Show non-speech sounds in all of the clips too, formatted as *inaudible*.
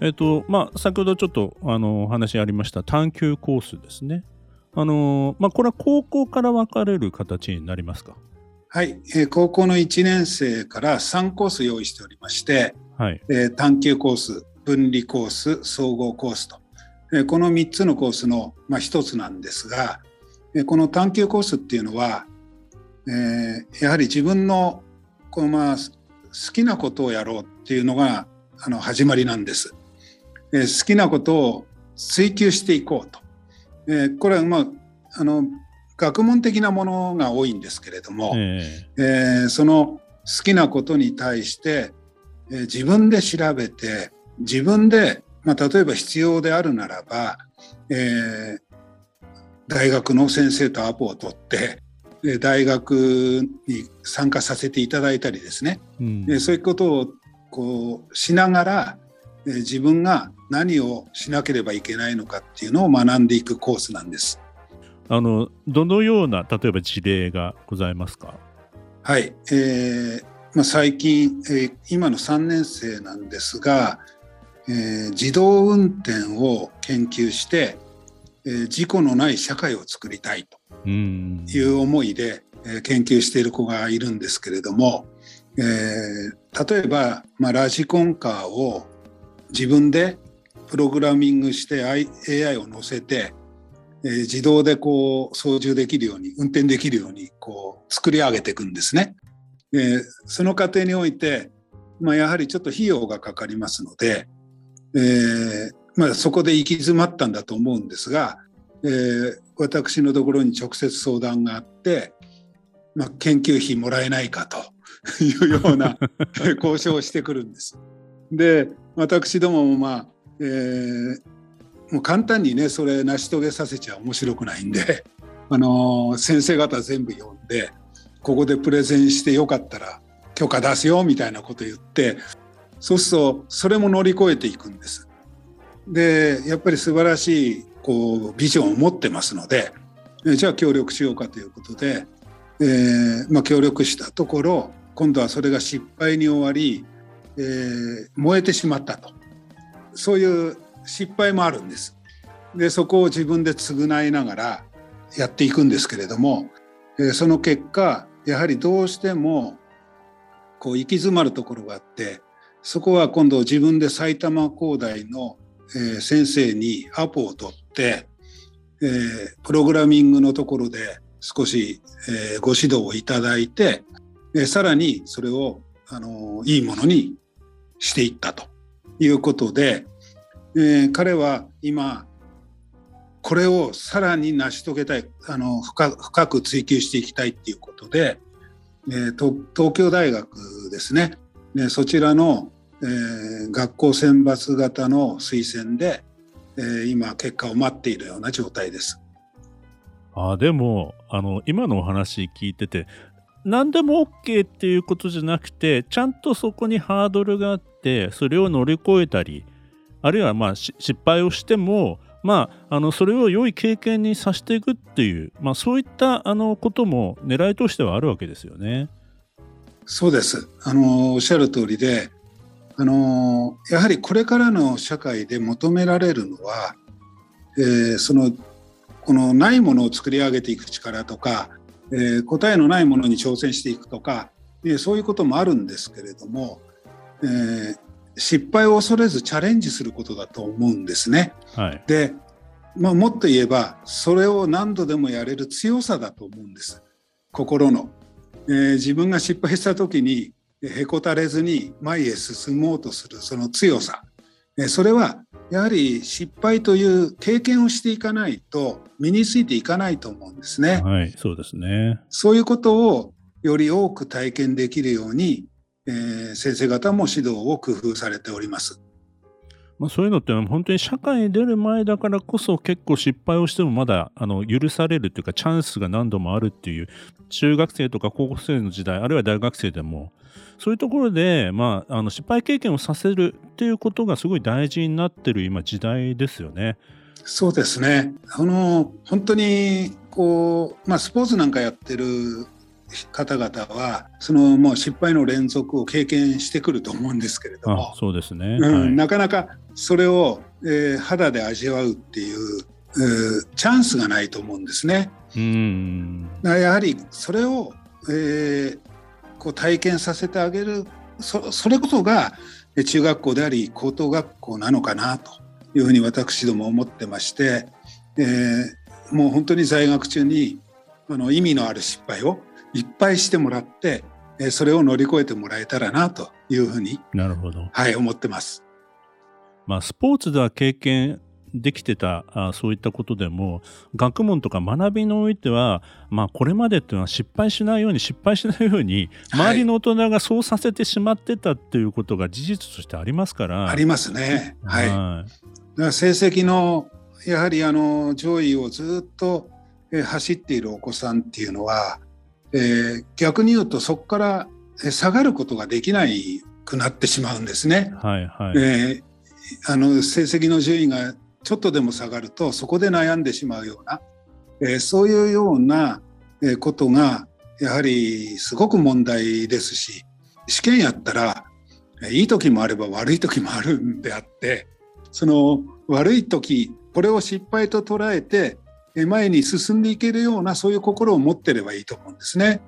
えっとまあ、先ほどちょっとあのお話ありました探究コースですね。あのまあ、これは高校から分かれる形になりますか？はい、えー、高校の1年生から3コース用意しておりまして、はいえー、探究コース、分離コース、総合コースと、えー、この3つのコースの、まあ、1つなんですが、えー、この探究コースっていうのは、えー、やはり自分のこう、まあ、好きなことをやろうっていうのがあの始まりなんです。えー、好きなことを追求していこうと。えー、これはまああの学問的なものが多いんですけれども、えー、えー、その好きなことに対して、えー、自分で調べて自分で、まあ、例えば必要であるならば、えー、大学の先生とアポを取って大学に参加させていただいたりですね、うん、そういうことをこうしながら自分が何をしなければいけないのかっていうのを学んでいくコースなんです。あのどのような例えば事例がございますか？はい、えーまあ、最近、えー、今の3年生なんですが、えー、自動運転を研究して、えー、事故のない社会を作りたいという思いで、えー、研究している子がいるんですけれども、えー、例えば、まあ、ラジコンカーを自分でプログラミングして AI を乗せて、えー、自動でこう操縦できるように運転できるようにこう作り上げていくんですね。えー、その過程において、まあ、やはりちょっと費用がかかりますので、えーまあ、そこで行き詰まったんだと思うんですが、えー、私のところに直接相談があって、まあ、研究費もらえないかというような *laughs* 交渉をしてくるんです。で私どももまあ、えー、もう簡単にねそれ成し遂げさせちゃ面白くないんで、*laughs* あのー、先生方全部呼んでここでプレゼンしてよかったら許可出すよみたいなこと言ってそうするとそれも乗り越えていくんです。でやっぱり素晴らしいこうビジョンを持ってますのでじゃあ協力しようかということで、えーまあ、協力したところ今度はそれが失敗に終わりえー、燃えてしまったとそういう失敗もあるんです。でそこを自分で償いながらやっていくんですけれども、その結果やはりどうしてもこう行き詰まるところがあってそこは今度自分で埼玉工大の、先生にアポを取って、プログラミングのところで少し、ご指導をいただいて、さらにそれをあのいいものにしていったということで、えー、彼は今これをさらに成し遂げたいあの深深く追求していきたいっていうことで、えー、東京大学ですね、ねそちらの、えー、学校選抜型の推薦で、えー、今結果を待っているような状態です。あでもあの今のお話聞いてて何でも OK っていうことじゃなくてちゃんとそこにハードルがあってそれを乗り越えたりあるいはまあ失敗をしてもまあ、あのそれを良い経験にさせていくっていう、まあ、そういったあのことも狙いとしてはあるわけですよね。そうですあのおっしゃる通りであのやはりこれからの社会で求められるのは、えー、そのこのないものを作り上げていく力とかえー、答えのないものに挑戦していくとか、えー、そういうこともあるんですけれども、えー、失敗を恐れずチャレンジすることだと思うんですね。はい、で、まあ、もっと言えばそれを何度でもやれる強さだと思うんです。心の、えー、自分が失敗した時にへこたれずに前へ進もうとするその強さ、えー、それはやはり失敗という経験をしていかないと身についていかないと思うんですね。はい、そうですね。そういうことをより多く体験できるように、えー、先生方も指導を工夫されております。まあ、そういうのって本当に社会に出る前だからこそ結構失敗をしてもまだあの許されるというかチャンスが何度もあるっていう中学生とか高校生の時代あるいは大学生でもそういうところで、まあ、あの失敗経験をさせるっていうことがすごい大事になってる今時代ですよね。そうですね。あの本当にこう、まあ、スポーツなんかやってる方々はそのもう失敗の連続を経験してくると思うんですけれどもそうですね、うんはい、なかなかそれを、えー、肌で味わうっていう、えー、チャンスがないと思うんですね。うん。やはりそれを、えー、こう体験させてあげる。そそれこそが中学校であり高等学校なのかなというふうに私ども思ってまして、えー、もう本当に在学中にあの意味のある失敗をいっぱいしてもらって、えそれを乗り越えてもらえたらなというふうになるほど、はい、思ってます。まあ、スポーツでは経験できてたあそういったことでも学問とか学びにおいては、まあ、これまでっていうのは失敗しないように失敗しないように周りの大人がそうさせてしまってたっていうことが事実としてありますから。ありますね。はい、はい、だから成績のやはりあの上位をずっと走っているお子さんっていうのはえー、逆に言うとそこから下がることができないくなってしまうんですね。はいはいえー、あの成績の順位がちょっとでも下がるとそこで悩んでしまうような、えー、そういうようなことがやはりすごく問題ですし試験やったらいい時もあれば悪い時もあるんであってその悪い時これを失敗と捉えて前に進んでいけるようなそういう心を持ってればいいと思うんですね。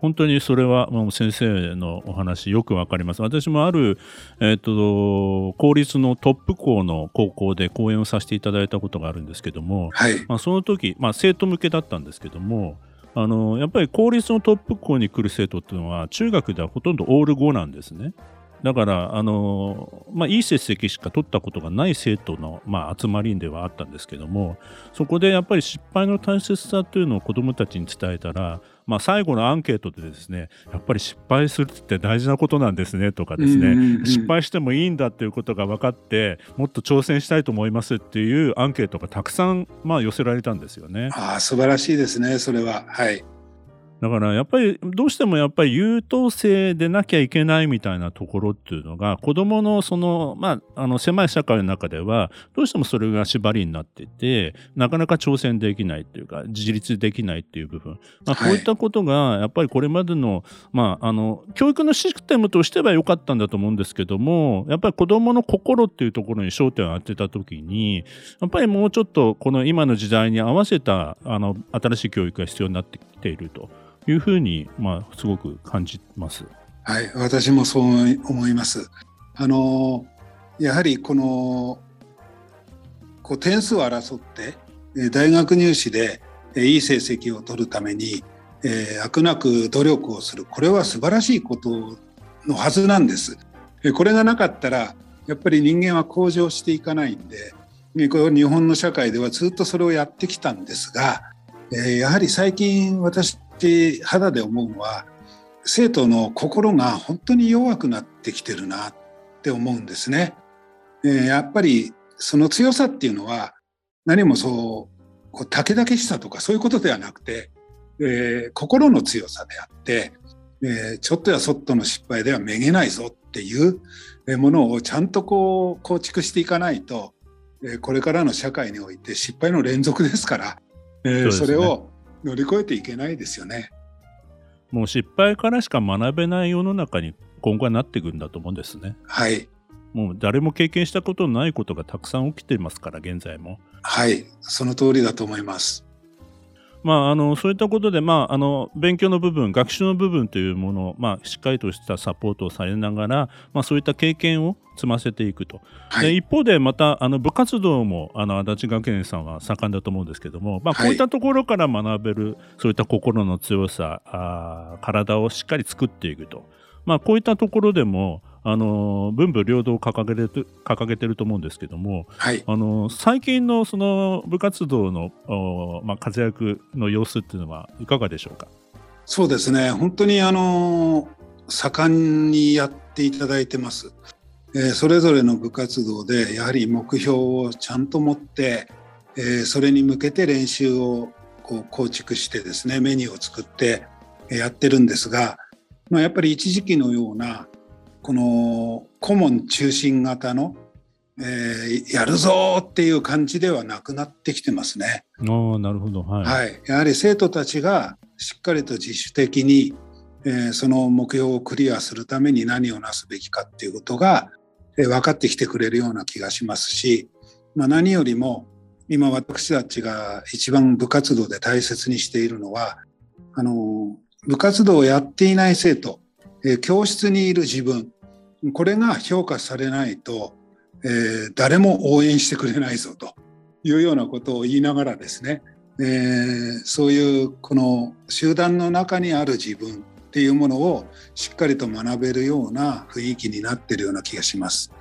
本当にそれはもう先生のお話よくわかります。私もある、えっ、ー、と、公立のトップ校の高校で講演をさせていただいたことがあるんですけども、はい、まあ、その時、まあ、生徒向けだったんですけども、あのやっぱり公立のトップ校に来る生徒っていうのは中学ではほとんどオール5なんですね。だから、あのまあ、いい成績しか取ったことがない生徒の、まあ、集まりではあったんですけども、そこでやっぱり失敗の大切さというのを子どもたちに伝えたら、まあ、最後のアンケートでですね、やっぱり失敗するって大事なことなんですねとかですね、失敗してもいいんだっていうことが分かって、もっと挑戦したいと思いますっていうアンケートがたくさん、まあ、寄せられたんですよね。ああ、素晴らしいですね、それは。はい。だからやっぱりどうしてもやっぱり優等生でなきゃいけないみたいなところっていうのが子供のそのまああの狭い社会の中ではどうしてもそれが縛りになっててなかなか挑戦できないっていうか自立できないっていう部分、まあ、こういったことがやっぱりこれまでの,、まああの教育のシステムとしては良かったんだと思うんですけどもやっぱり子供の心っていうところに焦点を当てた時にやっぱりもうちょっとこの今の時代に合わせたあの新しい教育が必要になってきていると。いうふうに、まあ、すごく感じます。はい、私もそう思います。あのやはりこのこう点数を争って大学入試でいい成績を取るために、えー、くなく努力をするこれは素晴らしいことのはずなんです。これがなかったらやっぱり人間は向上していかないんでこれ日本の社会ではずっとそれをやってきたんですが、えー、やはり最近私って肌で思うのは生徒の心が本当に弱くなってきてるなって思うんですね。えー、やっぱりその強さっていうのは何もそうこう武田しさとかそういうことではなくて、えー、心の強さであって、えー、ちょっとやそっとの失敗ではめげないぞっていうものをちゃんとこう構築していかないと、えこれからの社会において失敗の連続ですから、えそれを乗り越えていけないですよね。もう失敗からしか学べない世の中に今後はなっていくんだと思うんですね。はい。もう誰も経験したことのないことがたくさん起きていますから、現在も。はい、その通りだと思います。まあ、あのそういったことで、まあ、あの勉強の部分学習の部分というものを、まあ、しっかりとしたサポートをされながら、まあ、そういった経験を積ませていくと、はい、一方でまたあの部活動もあの足立学園さんは盛んだと思うんですけども、まあ、こういったところから学べる、はい、そういった心の強さあ体をしっかり作っていくと、まあ、こういったところでもあの文武両道を掲げて掲げてると思うんですけども、はい、あの最近のその部活動の、まあ、活躍の様子っていうのはいかがでしょうか？そうですね。本当にあの盛んにやっていただいてます。えそれぞれの部活動でやはり目標をちゃんと持って、えそれに向けて練習をこう構築してですねメニューを作ってやってるんですが、まあ、やっぱり一時期のようなこの顧問中心型の、えー、やるぞっていう感じではなくなってきてますね。あなるほど、はい、はい、やはり生徒たちがしっかりと自主的に、えー、その目標をクリアするために何をなすべきかっていうことが、えー、分かってきてくれるような気がしますし、まあ、何よりも今私たちが一番部活動で大切にしているのはあの部活動をやっていない生徒え教室にいる自分これが評価されないと、えー、誰も応援してくれないぞというようなことを言いながらですね、えー、そういうこの集団の中にある自分っていうものをしっかりと学べるような雰囲気になってるような気がします。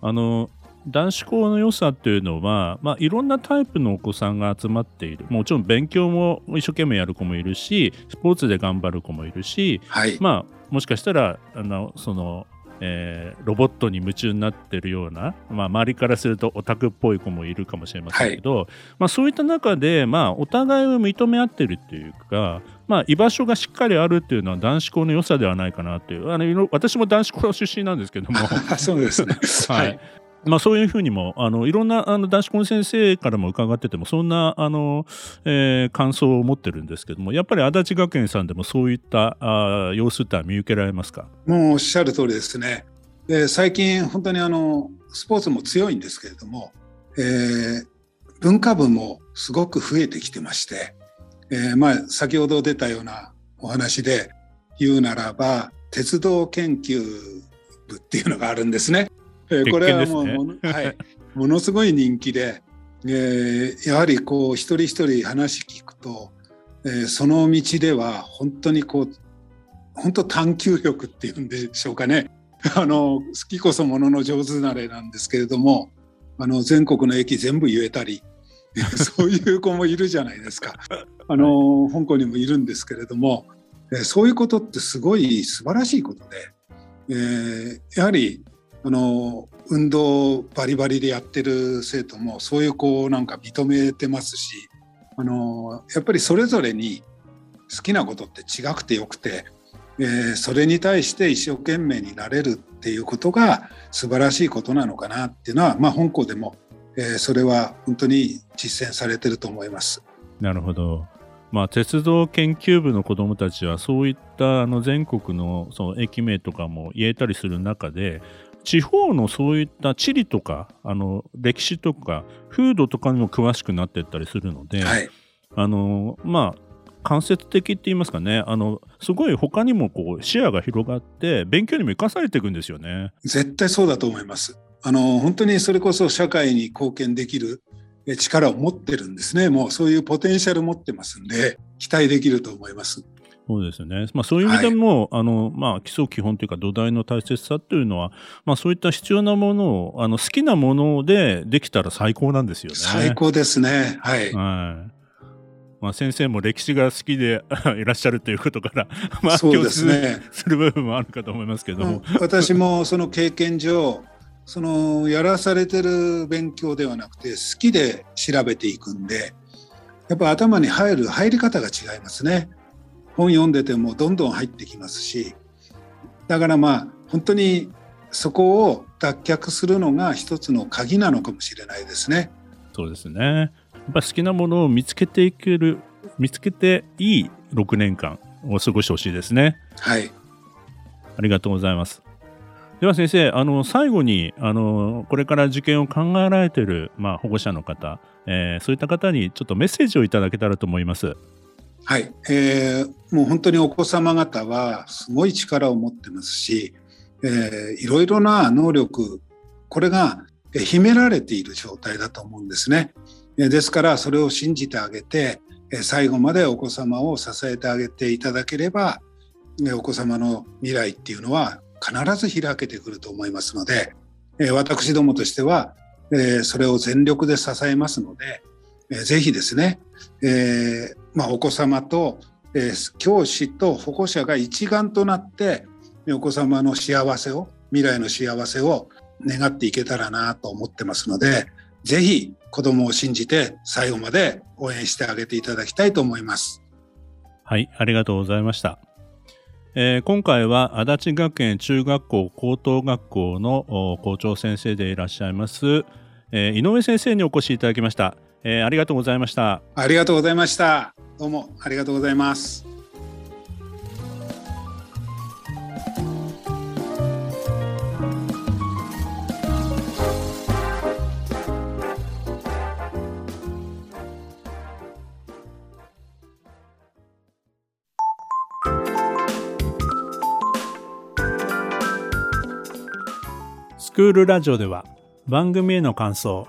あの男子校の良さっていうのは、まあ、いろんなタイプのお子さんが集まっているもちろん勉強も一生懸命やる子もいるしスポーツで頑張る子もいるし、はい、まあ、もしかしたらあのその、えー、ロボットに夢中になってるような、まあ、周りからするとオタクっぽい子もいるかもしれませんけど、はい、まあ、そういった中で、まあ、お互いを認め合ってるっていうか、まあ、居場所がしっかりあるっていうのは男子校の良さではないかなっていう。あの私も男子校出身なんですけども。*laughs* そうですね、*laughs* はい、まあ、そういうふうにもあのいろんなあの男子校の先生からも伺っててもそんなあの、えー、感想を持ってるんですけどもやっぱり足立学園さんでもそういったあ様子って見受けられますか？もうおっしゃる通りですね。で最近本当にあのスポーツも強いんですけれども、えー、文化部もすごく増えてきてまして、えー、まあ先ほど出たようなお話で言うならば鉄道研究部っていうのがあるんですね。えー、これはもう、ね、はい、*laughs* ものすごい人気で、えー、やはりこう一人一人話聞くと、えー、その道では本当にこう本当探求力っていうんでしょうかね。*laughs* あの好きこそものの上手なれなんですけれどもあの全国の駅全部言えたり *laughs* そういう子もいるじゃないですか。あの香港にもいるんですけれども、えー、そういうことってすごい素晴らしいことで、えー、やはりあの運動バリバリでやってる生徒もそういう子をなんか認めてますしあのやっぱりそれぞれに好きなことって違くてよくて、えー、それに対して一生懸命になれるっていうことが素晴らしいことなのかなっていうのは、まあ、本校でも、えー、それは本当に実践されてると思います。なるほど。まあ、鉄道研究部の子どもたちはそういったあの全国のその駅名とかも言えたりする中で地方のそういった地理とかあの歴史とか風土とかにも詳しくなっていったりするので、はい、あのまあ間接的って言いますかねあのすごい他にもこう視野が広がって勉強にも生かされていくんですよね。絶対そうだと思います。あの本当にそれこそ社会に貢献できる力を持ってるんですね。もうそういうポテンシャル持ってますんで期待できると思います。そうですね。まあそういう意味でも、はい、あの、まあ基礎基本というか土台の大切さというのは、まあそういった必要なものを、あの好きなものでできたら最高なんですよね。最高ですね。はい。はい。まあ先生も歴史が好きで *laughs* いらっしゃるということから、*laughs* まあそうですね。する部分もあるかと思いますけども。私もその経験上、そのやらされてる勉強ではなくて好きで調べていくんで、やっぱ頭に入る入り方が違いますね。本読んでてもどんどん入ってきますしだからまあ本当にそこを脱却するのが一つの鍵なのかもしれないですね。そうですねやっぱ好きなものを見つけていける見つけていい6年間を過ごしてほしいですね。はいありがとうございます。では先生、あの最後にあのこれから受験を考えられている、まあ、保護者の方、えー、そういった方にちょっとメッセージをいただけたらと思います。はい、えー、もう本当にお子様方はすごい力を持ってますし、えー、いろいろな能力これが秘められている状態だと思うんですね。ですからそれを信じてあげて最後までお子様を支えてあげていただければお子様の未来っていうのは必ず開けてくると思いますので私どもとしてはそれを全力で支えますのでぜひですね、えーまあ、お子様と、えー、教師と保護者が一丸となってお子様の幸せを未来の幸せを願っていけたらなと思ってますので、ぜひ子供を信じて最後まで応援してあげていただきたいと思います。はい、ありがとうございました。えー、今回は足立学園中学校高等学校の校長先生でいらっしゃいます、えー、井上先生にお越しいただきました、えー、ありがとうございました。ありがとうございました。どうもありがとうございます。スクールラジオでは番組への感想、